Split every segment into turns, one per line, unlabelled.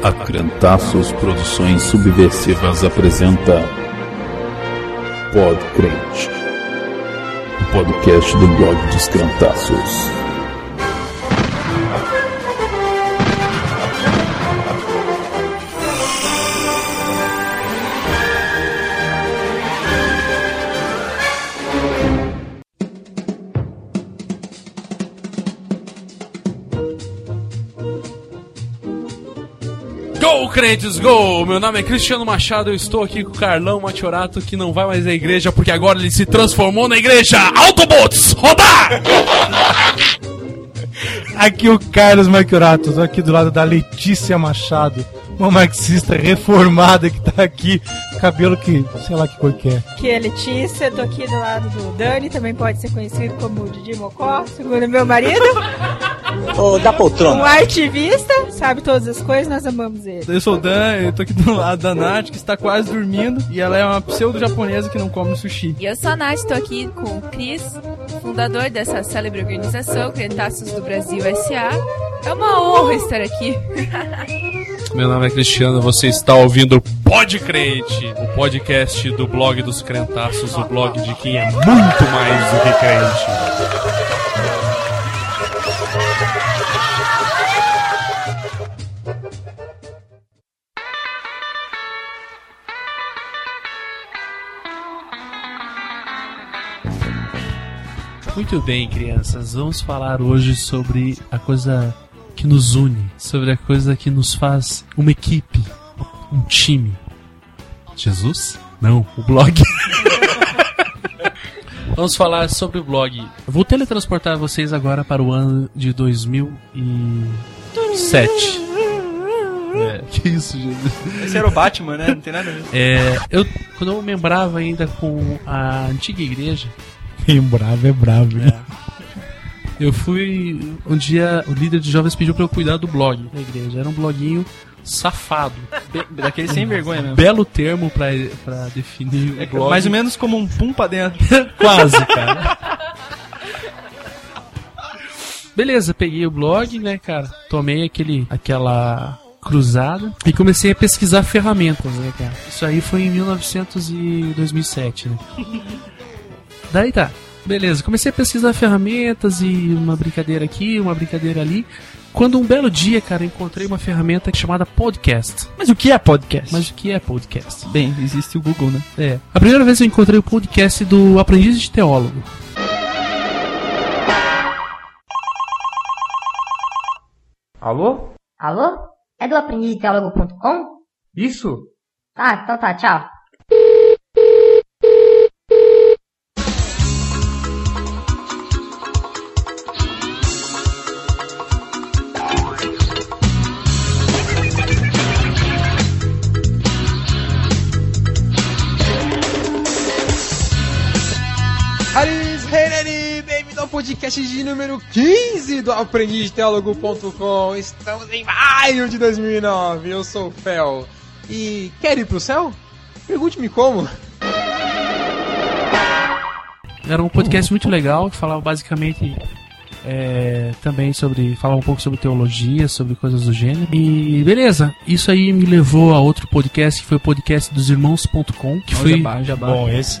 A Crentaços Produções Subversivas apresenta Pod o podcast do blog dos Crentaços.
Crentes, go! Meu nome é Cristiano Machado, eu estou aqui com o Carlão Matiorato, que não vai mais à igreja porque agora ele se transformou na igreja. Autobots, rodar!
Aqui o Carlos Marquiorato, tô aqui do lado da Letícia Machado, uma marxista reformada que tá aqui, cabelo que, sei lá que cor que é.
Aqui é Letícia, tô aqui do lado do Dani, também pode ser conhecido como Didi Mocó, segundo meu marido.
Ô, da
Um
poltrona.
artivista, sabe todas as coisas, nós amamos ele.
Eu sou o Dan, eu tô aqui do lado da Nath, que está quase dormindo, e ela é uma pseudo-japonesa que não come sushi.
E eu sou a Nath, tô aqui com o Cris, fundador dessa célebre organização, Crentaços do Brasil S.A. É uma honra estar aqui.
Meu nome é Cristiano, você está ouvindo o Pod Crente, o podcast do blog dos Crentaços, o blog de quem é muito mais do que crente. Muito bem, crianças. Vamos falar hoje sobre a coisa que nos une, sobre a coisa que nos faz uma equipe, um time. Jesus? Não, o blog. Vamos falar sobre o blog. Eu vou teletransportar vocês agora para o ano de 2007. É, que isso, Jesus?
Esse era o Batman, né? Não tem nada a ver.
É, eu, quando eu membrava ainda com a antiga igreja,
Quem bravo é bravo, né?
Eu fui. Um dia o líder de jovens pediu pra eu cuidar do blog da igreja. Era um bloguinho safado.
Be- Daquele sem vergonha mesmo.
Belo termo pra, pra definir o
É
blog.
mais ou menos como um pum pra dentro.
Quase, cara. Beleza, peguei o blog, né, cara? Tomei aquele, aquela cruzada e comecei a pesquisar ferramentas, né, cara? Isso aí foi em 1900 e 2007, né? Daí tá. Beleza, comecei a pesquisar ferramentas e uma brincadeira aqui, uma brincadeira ali. Quando um belo dia, cara, encontrei uma ferramenta chamada podcast.
Mas o que é podcast?
Mas o que é podcast?
Bem, existe o Google, né?
É. A primeira vez eu encontrei o podcast do Aprendiz de Teólogo.
Alô?
Alô? É do aprendizteólogo.com?
Isso?
Tá, então tá, tchau.
Reneri, bem-vindo ao podcast de número 15 do aprendizteólogo.com. Estamos em maio de 2009. Eu sou o Fel. E quer ir pro céu? Pergunte-me como.
Era um podcast muito legal que falava basicamente é, também sobre. falava um pouco sobre teologia, sobre coisas do gênero. E beleza, isso aí me levou a outro podcast que foi o podcast dos irmãos.com, que foi.
Jabá, jabá.
Bom, esse.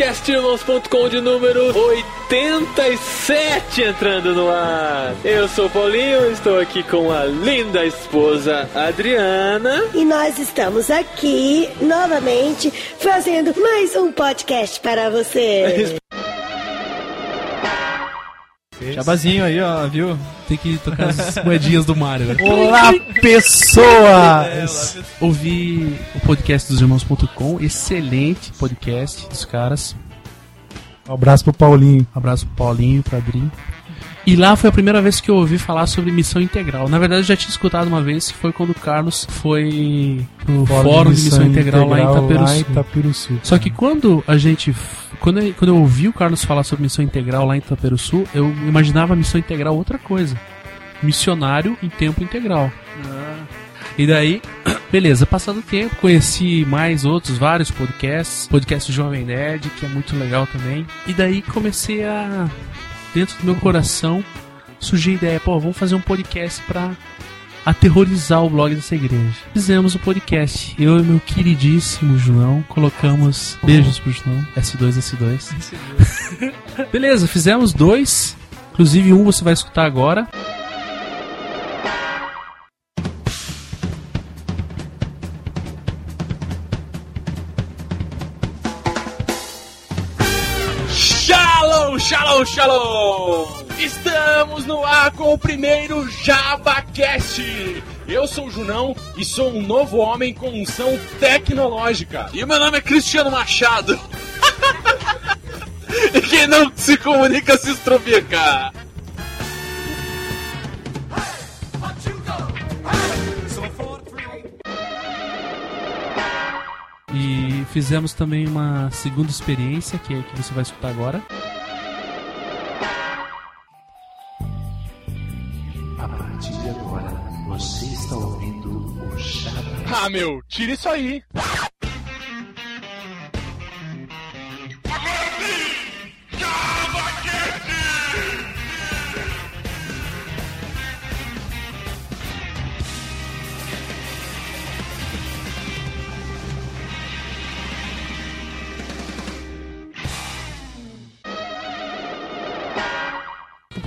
Podcastirmãos.com de número 87 entrando no ar. Eu sou o Paulinho, estou aqui com a linda esposa Adriana.
E nós estamos aqui novamente fazendo mais um podcast para você.
Jabazinho aí, ó, viu?
Tem que tocar as moedinhas do Mario. né?
Olá, pessoas!
Ouvi o podcast dos irmãos.com, excelente podcast dos caras.
Um abraço pro Paulinho.
Um abraço pro Paulinho, pro Adri. E lá foi a primeira vez que eu ouvi falar sobre missão integral. Na verdade, eu já tinha escutado uma vez, que foi quando o Carlos foi pro Fórum, de Missão, Integral, lá em Itaperuçu.
Lá em Itaperuçu.
Só que quando a gente quando eu, quando eu ouvi o Carlos falar sobre missão integral lá em Itaperuçu, eu imaginava a missão integral outra coisa. Missionário em tempo integral. E daí, beleza, passando o tempo, conheci mais outros, vários podcasts, podcast Jovem Nerd, que é muito legal também. E daí comecei a, dentro do meu coração, surgiu a ideia, pô, vamos fazer um podcast pra aterrorizar o blog dessa igreja. Fizemos o podcast. Eu e meu queridíssimo João colocamos. Beijos pro João. S2, S2. Beleza, fizemos dois. Inclusive, um você vai escutar agora.
Shalom, shalom! Estamos no ar com o primeiro JabaCast. Eu sou o Junão e sou um novo homem com unção tecnológica. E o meu nome é Cristiano Machado. e quem não se comunica se estropica.
E fizemos também uma segunda experiência, que é que você vai escutar agora.
Ah, meu, tira isso aí.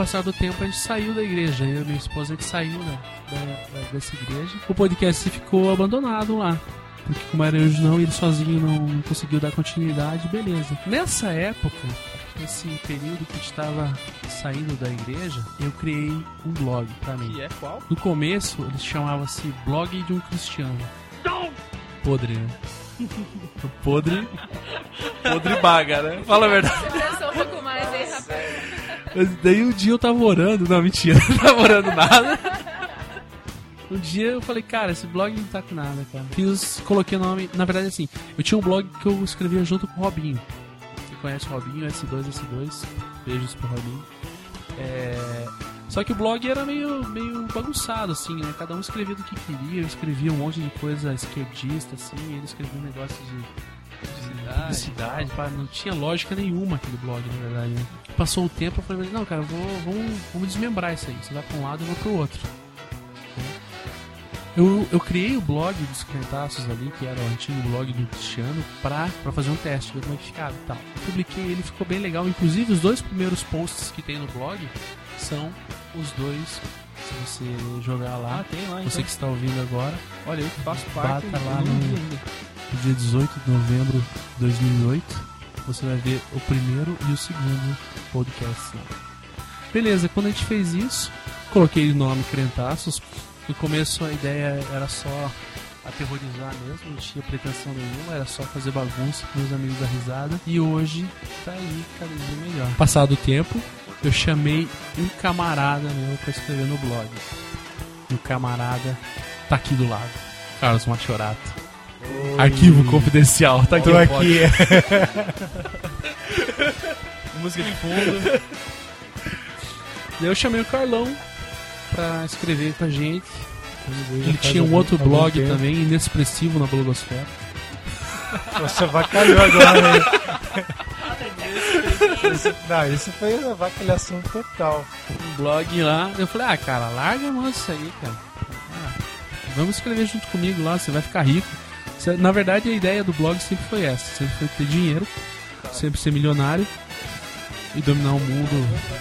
Passar do tempo, a gente saiu da igreja. Eu e minha esposa, a gente saiu né, da, da- dessa igreja. O podcast ficou abandonado lá. Porque como era eu o não, ele sozinho não conseguiu dar continuidade, beleza. Nessa época, nesse período que a gente estava saindo da igreja, eu criei um blog pra mim.
E é qual?
No começo, ele chamava-se Blog de um Cristiano. Podre, né? Podre. Podre baga, né? Fala a verdade.
Você pensou um pouco?
Daí um dia eu tava orando, não, mentira, não tava orando nada. Um dia eu falei, cara, esse blog não tá com nada, cara. Fiz, coloquei o nome, na verdade assim, eu tinha um blog que eu escrevia junto com o Robinho. Você conhece o Robinho, S2, S2, beijos pro Robinho. É... Só que o blog era meio, meio bagunçado, assim, né? Cada um escrevia do que queria, eu escrevia um monte de coisa esquerdista, assim, ele escrevia um negócio de publicidade, pá, não tinha lógica nenhuma aquele blog, na verdade. né? Passou o tempo, eu falei, não, cara, eu vou, vamos, vamos desmembrar isso aí. Você vai pra um lado, eu vou pro outro. Eu, eu criei o blog dos Crentaços ali, que era o antigo blog do Cristiano, pra, pra fazer um teste, ver como é que ficava e tal. Publiquei ele, ficou bem legal. Inclusive, os dois primeiros posts que tem no blog são os dois. Se você jogar lá,
Ah, lá,
você
então.
que está ouvindo agora,
Olha, eu que faço parte.
bata
eu
lá no,
ainda.
Dia 18 de novembro de 2008. Você vai ver o primeiro e o segundo podcast. Beleza, quando a gente fez isso, coloquei o nome Crentaços. No começo a ideia era só aterrorizar mesmo, não tinha pretensão nenhuma, era só fazer bagunça com meus amigos da risada. E hoje tá aí cada dia melhor. Passado o tempo, eu chamei um camarada meu pra escrever no blog. E o camarada tá aqui do lado. Carlos Machorato. Arquivo confidencial, tá aqui.
Tô
no
aqui.
Música de fundo.
Daí eu chamei o Carlão pra escrever com a gente. Ele tinha um outro
algum
blog
tempo.
também, inexpressivo na blogosfera.
Você avacalhou agora, hein? Isso- Não, isso foi uma avacalhação total.
Um blog lá. Eu falei, ah, cara, larga a mão disso aí, cara. Ah, vamos escrever junto comigo lá, você vai ficar rico. Na verdade, a ideia do blog sempre foi essa: sempre foi ter dinheiro, sempre ser milionário e dominar o mundo.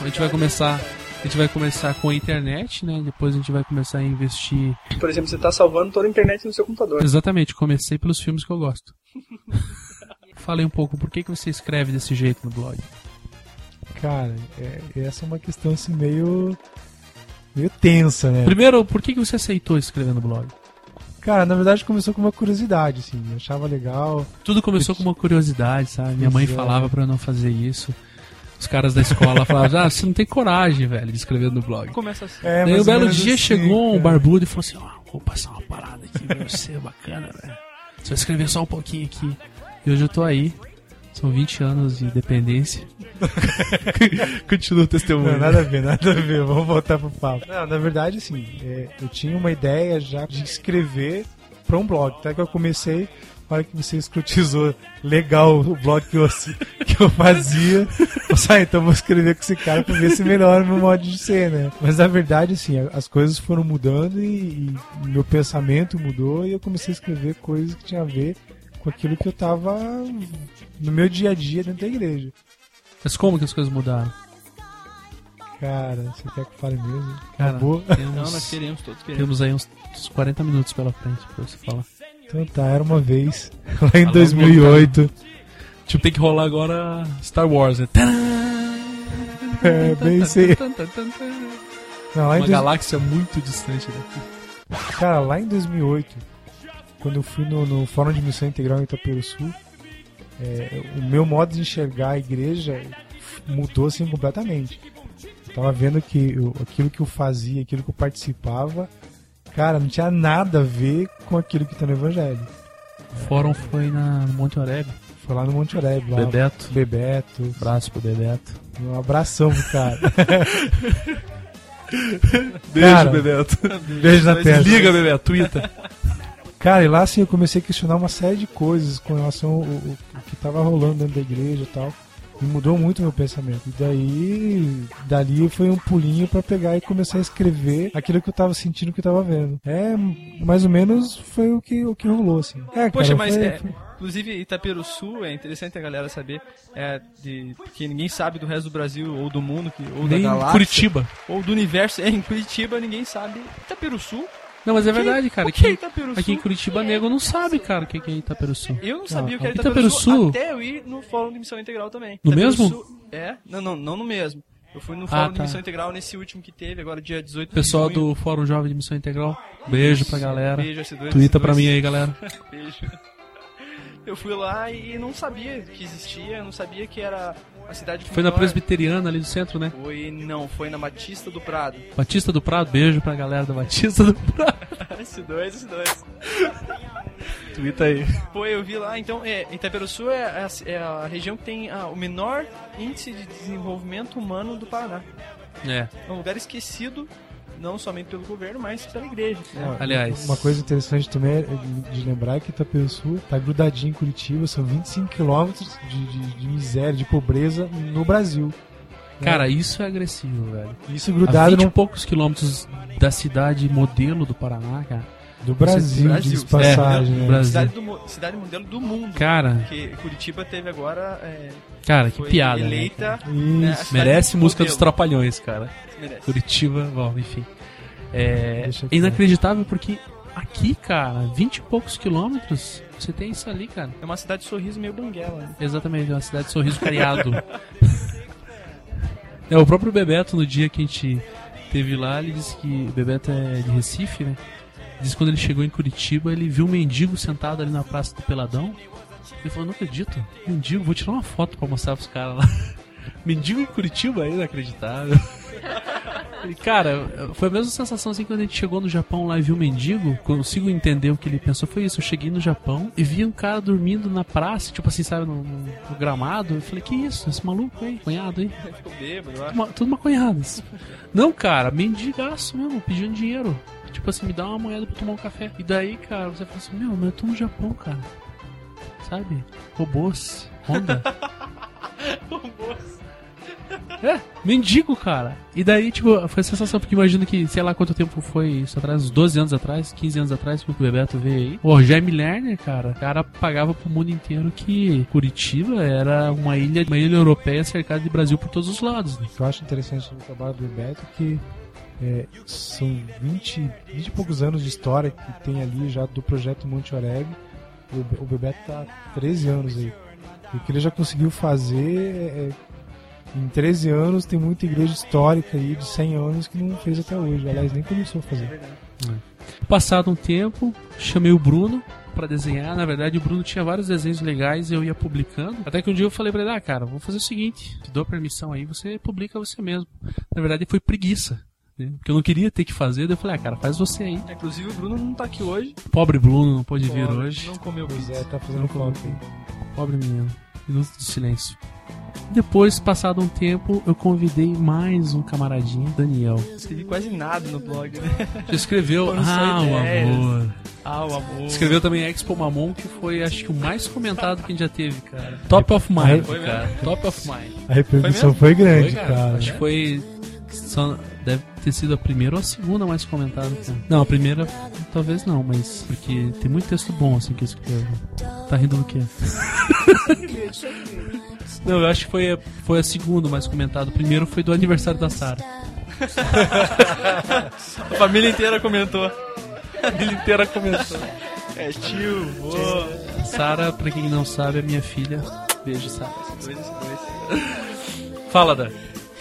A gente vai começar. A gente vai começar com a internet, né? Depois a gente vai começar a investir
Por exemplo, você tá salvando toda a internet no seu computador.
Exatamente, comecei pelos filmes que eu gosto. Falei um pouco, por que, que você escreve desse jeito no blog?
Cara, é- essa é uma questão assim meio. meio tensa, né?
Primeiro, por que, que você aceitou escrever no blog?
Cara, na verdade começou com uma curiosidade, assim. Eu achava legal.
Tudo começou com uma curiosidade, sabe? Minha mãe
é.
falava pra eu não fazer isso. Os caras da escola falavam, ah, você não tem coragem, velho, de escrever no blog.
Começa assim.
É,
Daí um belo dia
assim,
chegou um
cara.
barbudo e falou assim, ó, vou passar uma parada aqui pra você, bacana, velho. Você vai escrever só um pouquinho aqui. E hoje eu tô aí, São 20 anos de dependência. Continua o testemunho.
Não, nada a ver, nada a ver. Vamos voltar pro papo. Não, na verdade, assim, é, eu tinha uma ideia já de escrever pra um blog. Até que eu comecei, na hora que você escrotizou legal o blog que eu, que eu fazia, eu falei, ah, então vou escrever com esse cara pra ver se melhora o meu modo de ser, né? Mas na verdade, assim, as coisas foram mudando e, e meu pensamento mudou e eu comecei a escrever coisas que tinham a ver com aquilo que eu tava no meu dia a dia dentro da igreja.
Mas como que as coisas mudaram?
Cara, você quer que eu fale mesmo?
Cara,
Acabou?
temos-
Não, nós queremos, todos queremos.
Temos aí uns, uns 40 minutos pela frente pra você falar.
Então tá, era uma vez, lá em
Alô,
2008.
Tipo, tem que rolar agora Star Wars, né?
É, bem aí. Não, lá em
Uma
dois-
galáxia muito distante daqui.
Cara, lá em 2008, quando eu fui no, no Fórum de Missão Integral em Itaperuçu, é, o meu modo de enxergar a igreja mudou assim completamente. Eu tava vendo que eu- aquilo que eu fazia, aquilo que eu participava, cara, não tinha nada a ver com aquilo que tá no Evangelho.
O fórum foi na, no Monte Oreb.
Foi lá no Monte Oreb, lá.
Bebeto.
Bebeto.
Abraço pro Bebeto.
Um abração pro cara.
Beijo,
Cara,
Bebeto.
Beijo na testa.
Liga, Bebeto. Twitter.
Cara, e lá assim eu comecei a questionar uma série de coisas com relação ao, ao- ao que tava rolando dentro da igreja e tal. E mudou muito o meu pensamento. E daí, dali foi um pulinho pra pegar e começar a escrever aquilo que eu tava sentindo, que eu tava vendo. É, mais ou menos foi o que, o que rolou, assim. É,
Poxa,
cara,
mas
foi-
é, inclusive Itaperuçu é interessante a galera saber, é, de, porque ninguém sabe do resto do Brasil ou do mundo, que, ou
Nem
da galáxia.
Curitiba.
Ou do universo. É, em Curitiba ninguém sabe. Itaperuçu?
Não, mas é verdade, cara.
o que é
Aqui,
Itaperuçu?
aqui em Curitiba, nego não sabe, cara, o que é Itaperuçu.
Eu não sabia o que era
Itaperuçu.
Itaperuçu, até eu ir no Fórum de Missão Integral também.
No mesmo?
É, não, não, não no mesmo. Eu fui no
Ah,
Fórum de
tá.
Missão Integral nesse último que teve, agora dia 18
Pessoal
de
do Fórum Jovem de Missão Integral, beijo pra galera.
Beijo, S2,
Twitter
S2.
pra mim aí, galera.
Beijo. Eu fui lá e não sabia que existia, não sabia que era a cidade
Foi na. Presbiteriana ali do centro, né?
Foi, não, foi na Batista do Prado.
Batista do Prado, beijo pra galera da Batista do Prado.
S2, S2.
Twitter aí.
Pô, eu vi lá, então, é, Itaperuçu é, a- é a região que tem ah, o menor índice de desenvolvimento humano do Paraná.
É.
É um lugar esquecido, não somente pelo governo, mas pela igreja. né?
Aliás.
Uma coisa interessante também é de lembrar que Itaperuçu tá grudadinho em Curitiba, são 25 quilômetros de, de, de miséria, de pobreza no Brasil. né?
Cara, isso é agressivo, velho.
Isso grudado
A 20 e
num-
poucos quilômetros da cidade modelo do Paraná, cara.
Do Brasil,
Você-
diz passagem,
É,
né?
Brasil.
Cidade, do, cidade modelo do mundo.
Cara.
Porque Curitiba teve agora. é,
Cara, que
foi
piada, né,
Eleita.
cara?
né, a cidade
Merece música
modelo.
dos Trapalhões, cara.
Merece.
Curitiba, bom, enfim. É inacreditável porque aqui, cara, 20 e poucos quilômetros, você tem isso ali, cara.
É uma cidade de sorriso meio banguela. né?
Exatamente, é uma cidade de sorriso cariado. é, o próprio Bebeto, no dia que a gente teve lá, ele disse que o Bebeto é de Recife, né? Disse que quando ele chegou em Curitiba, ele viu um mendigo sentado ali na Praça do Peladão. Ele falou, não acredito, mendigo, vou tirar uma foto pra mostrar pros caras lá. mendigo em Curitiba é inacreditável. E, cara, foi a mesma sensação assim quando a gente chegou no Japão lá e viu um mendigo. Consigo entender o que ele pensou. Foi isso. Eu cheguei no Japão e vi um cara dormindo na praça, tipo assim, sabe, no, no- gramado. Eu falei, que isso? Esse maluco aí, cunhado aí.
Ficou bêbado, eu acho.
Tudo, ma- tudo maconhadas. Não, cara, mendigaço mesmo, pedindo dinheiro. Tipo assim, me dá uma moeda pra tomar um café. E daí, cara, você fala assim, meu, mas eu tô no Japão, cara. Sabe? Robôs, Honda. É, mendigo, cara. E daí, tipo, foi a sensação, porque imagino que, sei lá quanto tempo foi isso atrás, uns 12 anos atrás, 15 anos atrás, que o Bebeto veio aí. O Jaime Lerner, cara, o cara pagava pro mundo inteiro que Curitiba era uma ilha, uma ilha europeia cercada de Brasil por todos os lados. Né?
O que eu acho interessante no trabalho do Bebeto é que é, são 20, 20 e poucos anos de história que tem ali já do projeto Monte Oreb. O, o Bebeto tá há 13 anos aí. E o que ele já conseguiu fazer é, em 13 anos tem muita igreja histórica aí de 100 anos que não fez até hoje. Aliás, nem começou a fazer.
Passado um tempo, chamei o Bruno pra desenhar. Na verdade, o Bruno tinha vários desenhos legais e eu ia publicando. Até que um dia eu falei pra ele: Ah, cara, vamos fazer o seguinte: te dou permissão aí, você publica você mesmo. Na verdade, foi preguiça. Né? Porque eu não queria ter que fazer. Daí eu falei: Ah, cara, faz você aí.
Inclusive o Bruno não tá aqui hoje.
Pobre Bruno não pôde vir hoje.
Não comeu
Pois
pizza.
é, tá fazendo aí.
Pobre menino. Minuto de silêncio. Depois, passado um tempo, eu convidei mais um camaradinho, Daniel.
Escrevi quase nada no blog, né?
Já escreveu Ah, o amor.
Ah, o amor.
Escreveu também Expo Mamon, que foi acho que o mais comentado que a gente já teve, cara. Top of Mind, cara. Top of Mind.
A repercussão foi, grande, cara.
Acho que foi. Ter sido a primeira ou a segunda mais comentada, cara. Não, a primeira talvez não, mas porque tem muito texto bom assim que eu escrevo. Tá rindo do quê? Não, eu acho que foi a, foi a segunda mais comentada. O primeiro foi do aniversário da Sara.
A família inteira comentou.
A família inteira comentou.
É tio, vô.
Sara, pra quem não sabe, é minha filha. Beijo, Sara. Fala, Dan.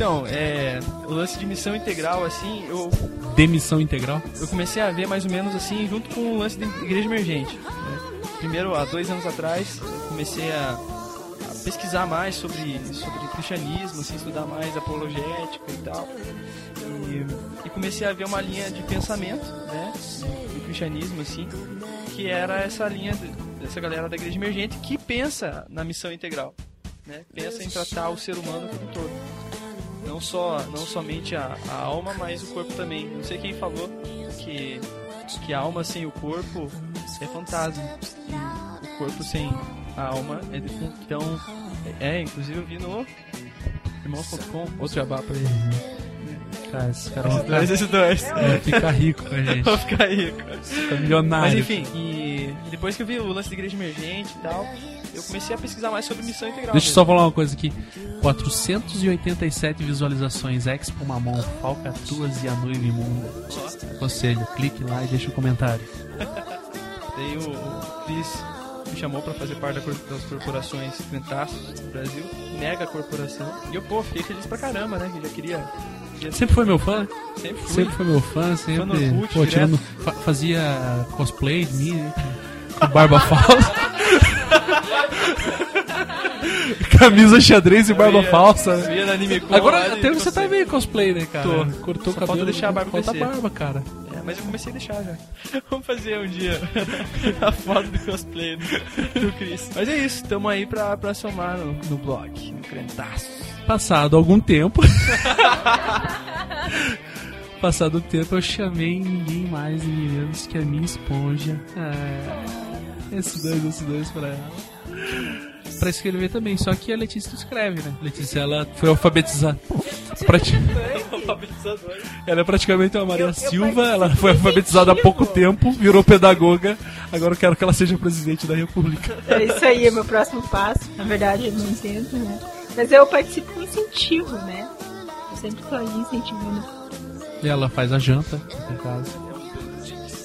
Então, é, o lance de missão integral, assim, eu,
Demissão integral?
eu comecei a ver mais ou menos assim, junto com o lance da igreja emergente. né? Primeiro, há dois anos atrás, eu comecei a, a pesquisar mais sobre, sobre cristianismo, assim, estudar mais apologética e tal. E, e comecei a ver uma linha de pensamento, né, do cristianismo, assim, que era essa linha de- dessa galera da igreja emergente que pensa na missão integral, né, pensa em tratar o ser humano como um todo não só não somente a, a alma, mas o corpo também. Não sei quem falou que que a alma sem o corpo é fantasma e o corpo sem a alma é defunto. Então, é, inclusive eu vi no irmãos.com, outro jabá pra ele.
Cara, esses caras
Esses dois, esses dois.
Vão ficar rico com a gente.
Vão ficar rico.
Fica milionário.
Mas enfim, e depois que eu vi o lance da igreja emergente e tal, eu comecei a pesquisar mais sobre missão integral.
Deixa eu só falar uma coisa aqui. 487 visualizações, Expo Mamon, Falcatuas e a Noiva Imunda. Aconselho, clique lá e deixa o comentário.
Daí o, o Chris me chamou pra fazer parte das corporações Crentaços do Brasil, mega corporação. E eu, pô, fiquei feliz pra caramba, né? Que já queria.
Sempre foi meu fã?
Sempre fui.
Sempre foi meu fã, sempre.
Fã Orkut,
pô, tirando, fa- fazia cosplay de mim, né? com barba falsa. Camisa xadrez e barba
Eu ia-
falsa.
eu ia na Anime Con
Agora até você tá meio cosplay, né, cara?
Tô.
Cortou o
Só
cabelo.
falta deixar a barba
falta
crescer.
barba, cara.
É, mas eu comecei a deixar já. Vamos fazer um dia a foto do cosplay do, do Chris. Mas é isso, tamo aí pra, pra somar no, no blog, no Crentaço.
Passado algum tempo. Passado o tempo, eu chamei ninguém mais, ninguém menos que a minha esponja. É, esses dois, esses dois pra ela. Pra escrever também, só que a Letícia escreve, né? Letícia, ela foi alfabetizada. Prati- Ela é praticamente uma Maria Silva, ela foi alfabetizada há pouco tempo, virou pedagoga, agora eu quero que ela seja presidente da república.
É isso aí, é meu próximo passo. Na verdade, eu não entendo, né? Mas eu participo com incentivo, né? Eu sempre tô aí incentivando.
E ela faz a janta, no caso.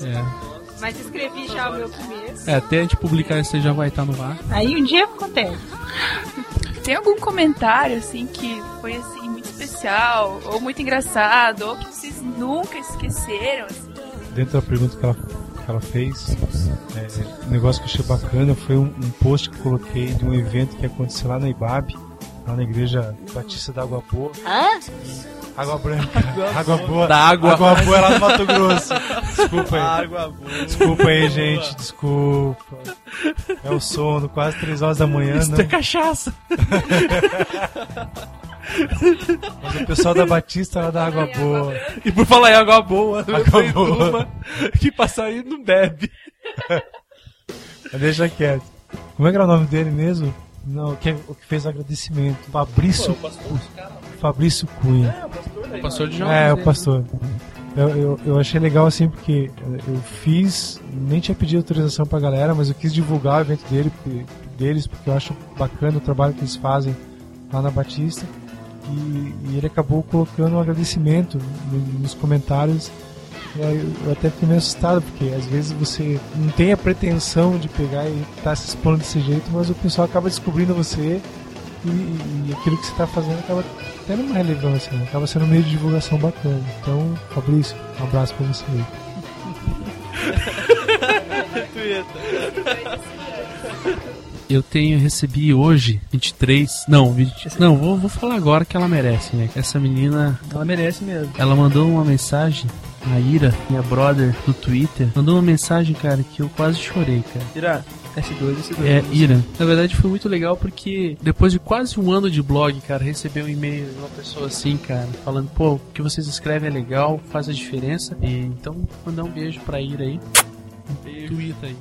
É.
Mas escrevi já o meu primeiro.
É, até a gente publicar isso aí já vai estar no ar.
Aí um dia acontece.
Tem algum comentário, assim, que foi, assim, muito especial, ou muito engraçado, ou que vocês nunca esqueceram, assim?
Dentro da pergunta que ela, que ela fez, é, um negócio que eu achei bacana foi um, um post que eu coloquei de um evento que aconteceu lá na IBAB, lá na Igreja Batista da Água Boa.
Hã?
Água Branca. Água Boa.
Da água.
Água Boa é lá no Mato Grosso. Desculpa aí.
Água boa.
Desculpa aí, gente. Desculpa. É o sono, quase 3 horas da manhã,
Isso
não.
é cachaça.
Mas o pessoal da Batista lá da Água Boa.
E por falar em água boa,
Água boa.
uma que passarinho não bebe.
Deixa quieto. Como é que era o nome dele mesmo? Não, que, o que fez o agradecimento. Fabrício. Fabrício Cunha.
O pastor de jovens.
É, o
né?
pastor. Eu, eu, eu achei legal assim porque eu fiz, nem tinha pedido autorização pra galera, mas eu quis divulgar o evento dele, deles, porque eu acho bacana o trabalho que eles fazem lá na Batista. E, e ele acabou colocando um agradecimento no- nos comentários. Eu até fiquei meio assustado, porque às vezes você não tem a pretensão de pegar e estar se expondo desse jeito, mas o pessoal acaba descobrindo você e, e aquilo que você está fazendo acaba tendo uma relevância, né? acaba sendo um meio de divulgação bacana. Então, Fabrício, um abraço pra você aí.
Eu tenho, recebi hoje, 23. Não, 20, não vou, vou falar agora que ela merece, né? Essa menina,
Ela merece mesmo.
ela mandou uma mensagem, a Ira, minha brother, no Twitter, mandou uma mensagem, cara, que eu quase chorei, cara.
Ira, S2 S2.
É, Ira. Na verdade foi muito legal porque depois de quase um ano de blog, cara, receber um e-mail de uma pessoa assim, cara, falando, pô, o que vocês escrevem é legal, faz a diferença. E, então, mandar um beijo pra Ira aí. Um Twitter aí.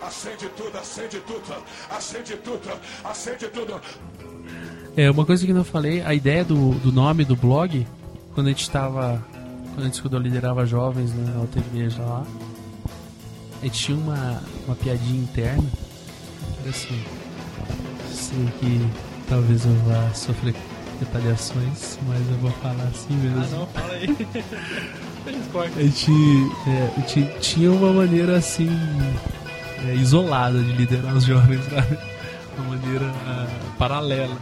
Acende tudo, acende tudo, acende tudo, acende tudo.
É, uma coisa que eu não falei, a ideia do, do nome do blog, quando a gente estava. Quando a gente liderava jovens na outra igreja lá, a gente tinha uma, uma piadinha interna. era assim. Sei que talvez eu vá sofrer retaliações, mas eu vou falar assim mesmo.
Ah, não, fala aí.
A gente, é, a gente tinha uma maneira assim é, isolada de liderar os jovens, sabe? Uma maneira ah, paralela.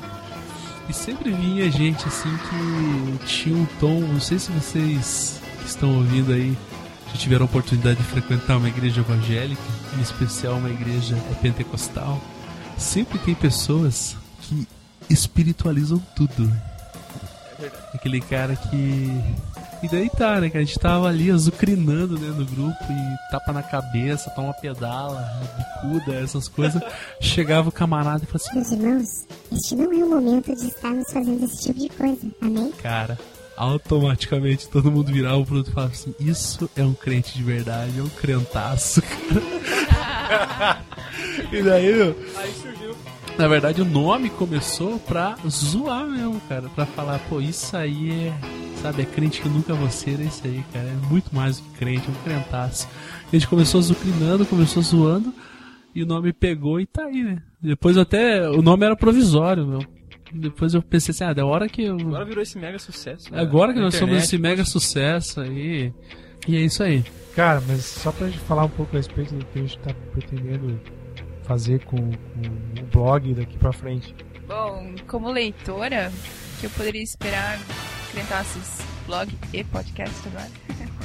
E sempre vinha gente assim que tinha um tom, não sei se vocês estão ouvindo aí já tiveram a oportunidade de frequentar uma igreja evangélica, em especial uma igreja pentecostal. Sempre tem pessoas que espiritualizam tudo. Aquele cara que. E daí tá, né? Que a gente tava ali azucrinando né, no grupo e tapa na cabeça, toma pedala, bicuda, essas coisas. Chegava o camarada e falava assim:
Meus irmãos, este não é o momento de estarmos fazendo esse tipo de coisa. Amém?
Cara, automaticamente todo mundo virava pro outro e falava assim: Isso é um crente de verdade, é um crentaço, cara. e daí, meu,
Aí surgiu.
na verdade, o nome começou pra zoar mesmo, cara. Pra falar, pô, isso aí é. Sabe, é crente que nunca vou ser, é isso aí, cara. É muito mais do que crente, é um crentaço. A gente começou zucrinando, começou zoando, e o nome pegou e tá aí, né? Depois até. O nome era provisório, meu. Depois eu pensei assim, ah, da hora que eu.
Agora virou esse mega sucesso. né?
Agora que
Na
nós somos
internet,
esse mega sucesso aí. E é isso aí.
Cara, mas só pra gente falar um pouco a respeito do que a gente tá pretendendo fazer com, com o blog daqui pra frente.
Bom, como leitora, que eu poderia esperar Crentaços blog e podcast agora.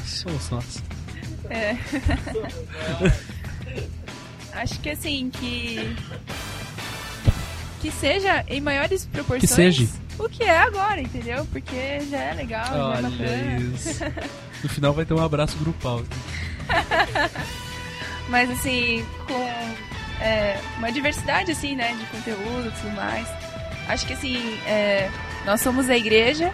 Somos nós.
É. Acho que assim, que. Que seja em maiores proporções.
Que seja.
O que é agora, entendeu? Porque já é legal, já é
Olha
bacana.
isso. No final vai ter um abraço grupal.
Mas assim, com é, uma diversidade assim, né, de conteúdo e tudo mais. Acho que assim, é, nós somos a igreja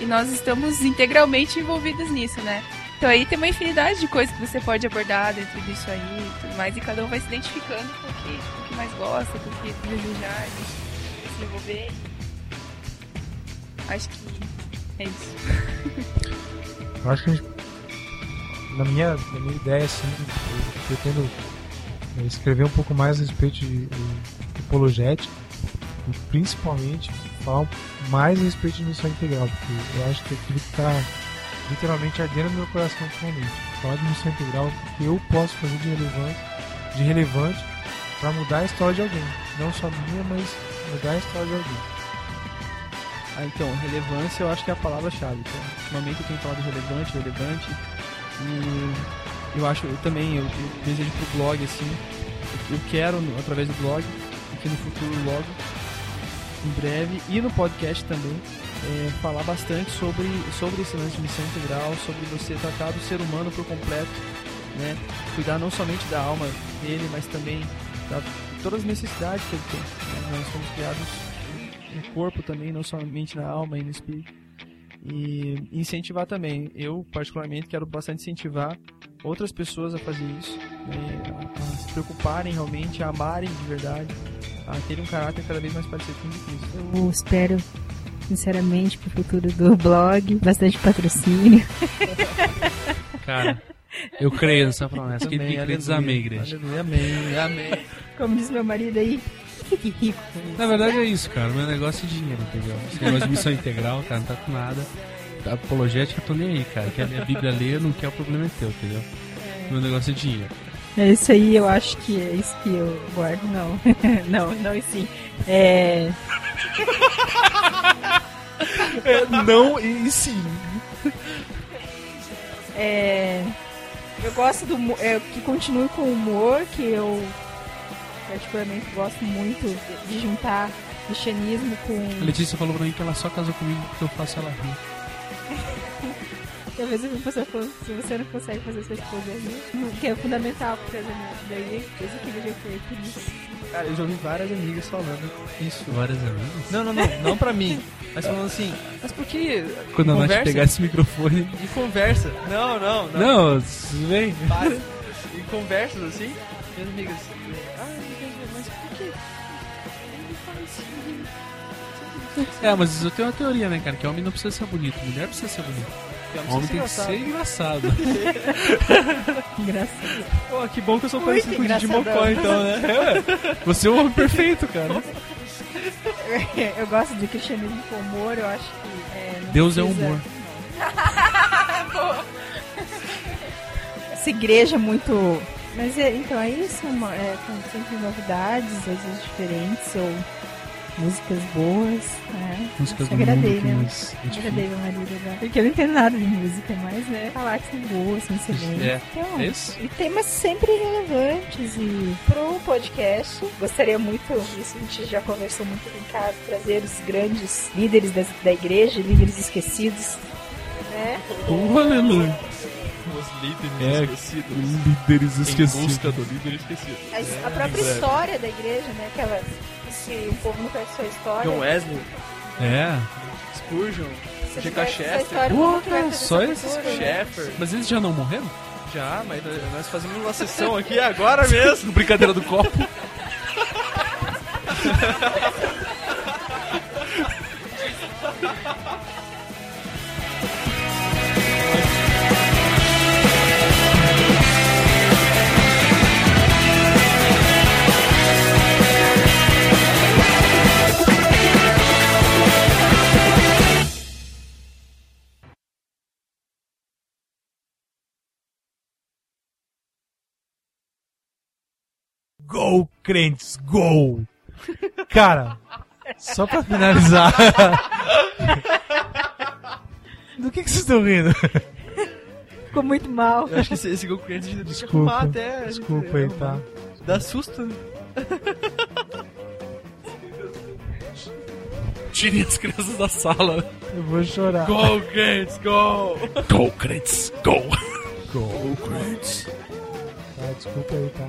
e nós estamos integralmente envolvidos nisso, né? Então aí tem uma infinidade de coisas que você pode abordar dentro disso aí e tudo mais, e cada um vai se identificando com o que, com o que mais gosta, com o que desejar de se envolver. Acho que é isso.
Eu acho que a gente, na minha, na minha ideia, assim, eu pretendo escrever um pouco mais a respeito de, de apologética e principalmente falar mais a respeito de missão integral, porque eu acho que aquilo que está literalmente ardendo no meu coração atualmente. Falar de missão integral, o que eu posso fazer de relevante, de relevante para mudar a história de alguém. Não só minha, mas mudar a história de alguém.
Ah, então, relevância eu acho que é a palavra-chave. Então, ultimamente eu tenho falado relevante, relevante. E eu acho, eu também, eu, eu desejo pro blog, assim, eu quero, através do blog, aqui no futuro logo, em breve, e no podcast também, é, falar bastante sobre, sobre esse lance de missão integral, sobre você tratar do ser humano por completo, né? Cuidar não somente da alma dele, mas também da, de todas as necessidades que ele tem. né? Nós somos criados no corpo também, não somente na alma e no espírito. E incentivar também. Eu, particularmente, quero bastante incentivar outras pessoas a fazer isso, né? a, se preocuparem realmente, a amarem de verdade, a terem um caráter cada vez mais parecido com o de Cristo.
Eu espero, sinceramente, pro futuro do blog, bastante patrocínio.
Cara, eu creio nessa promessa. Que
Amém,
crentes
aleluia.
amém, igreja.
Aleluia, amém, amém.
Como diz meu marido aí, fique rico.
Na verdade é isso, cara. Meu negócio é dinheiro, entendeu? Esse negócio de missão integral, cara, não tá com nada. A apologética eu tô nem aí, cara. Quer a Bíblia ler, não quer, o problema é teu, entendeu? Meu negócio é dinheiro.
É isso aí, eu acho que é isso que eu guardo, não. não, não e sim. É.
não e sim.
É, eu gosto do é, que continue com o humor, que eu particularmente gosto muito de, de juntar cristianismo com.
A Letícia falou pra mim que ela só casou comigo porque eu faço ela rir.
Às vezes se você não consegue fazer sua esposa rir, que é fundamental pro casamento. Daí, desde que ele já foi por isso.
Cara, eu já ouvi várias amigas falando isso.
Várias amigas?
Não, não, não, não pra mim. Mas falando assim, mas por que.
Quando a Nath
conversa-
pegar esse microfone.
E conversa. Não, não, não.
Não, tudo bem.
Para. E conversas assim, minhas amigas. Ah, mas por que? Ele faz
É, mas eu tenho uma teoria, né, cara? Que homem não precisa ser bonito, mulher precisa ser bonita. Homem tem que ser engraçado.
Engraçado.
Pô, que bom que eu sou
Muito
parecido com o Didi
engraçadão.
Mocó, então, né?
Você é o homem perfeito, cara.
Eu gosto de cristianismo com humor, eu acho que. É, não
Deus é
precisa-
humor.
Essa igreja é muito. Mas é, então é isso, é, com sempre novidades, às vezes diferentes, ou músicas boas, né?
Músicas do
Agradei,
mundo que
né?
nos edificam.
Agradei meu marido agora. Porque eu não entendo nada de música, mas né, falar que são boas, são excelentes.
É,
Então,
é isso?
E temas sempre relevantes. E pro podcast, gostaria muito, isso a gente já conversou muito em casa, trazer os grandes líderes das- da igreja, líderes esquecidos. Né?
Oh, aleluia.
Os líderes
É,
esquecidos.
líderes
Em
esquecidos.
busca do líder esquecido.
A, a própria história da igreja, né? Aquela que o povo não conhece sua história.
John Wesley,
É.
Spurgeon, G.K. Chester,
fazer
só esses?
Sheffer.
Mas eles já não morreram?
Já, mas nós- nós fazemos uma sessão aqui agora mesmo.
Brincadeira do copo.
Go, crentes, go! Cara, só pra finalizar. Do que, que vocês estão rindo?
Ficou muito mal.
Eu acho que esse, esse Goku Crente a gente tem que
Desculpa,
até.
desculpa aí, tá?
Dá susto.
Tirem as crianças da sala.
Eu vou chorar.
Go, Crentes, go! Go, Crentes, go!
Go, crentes. Tá, desculpa aí, tá?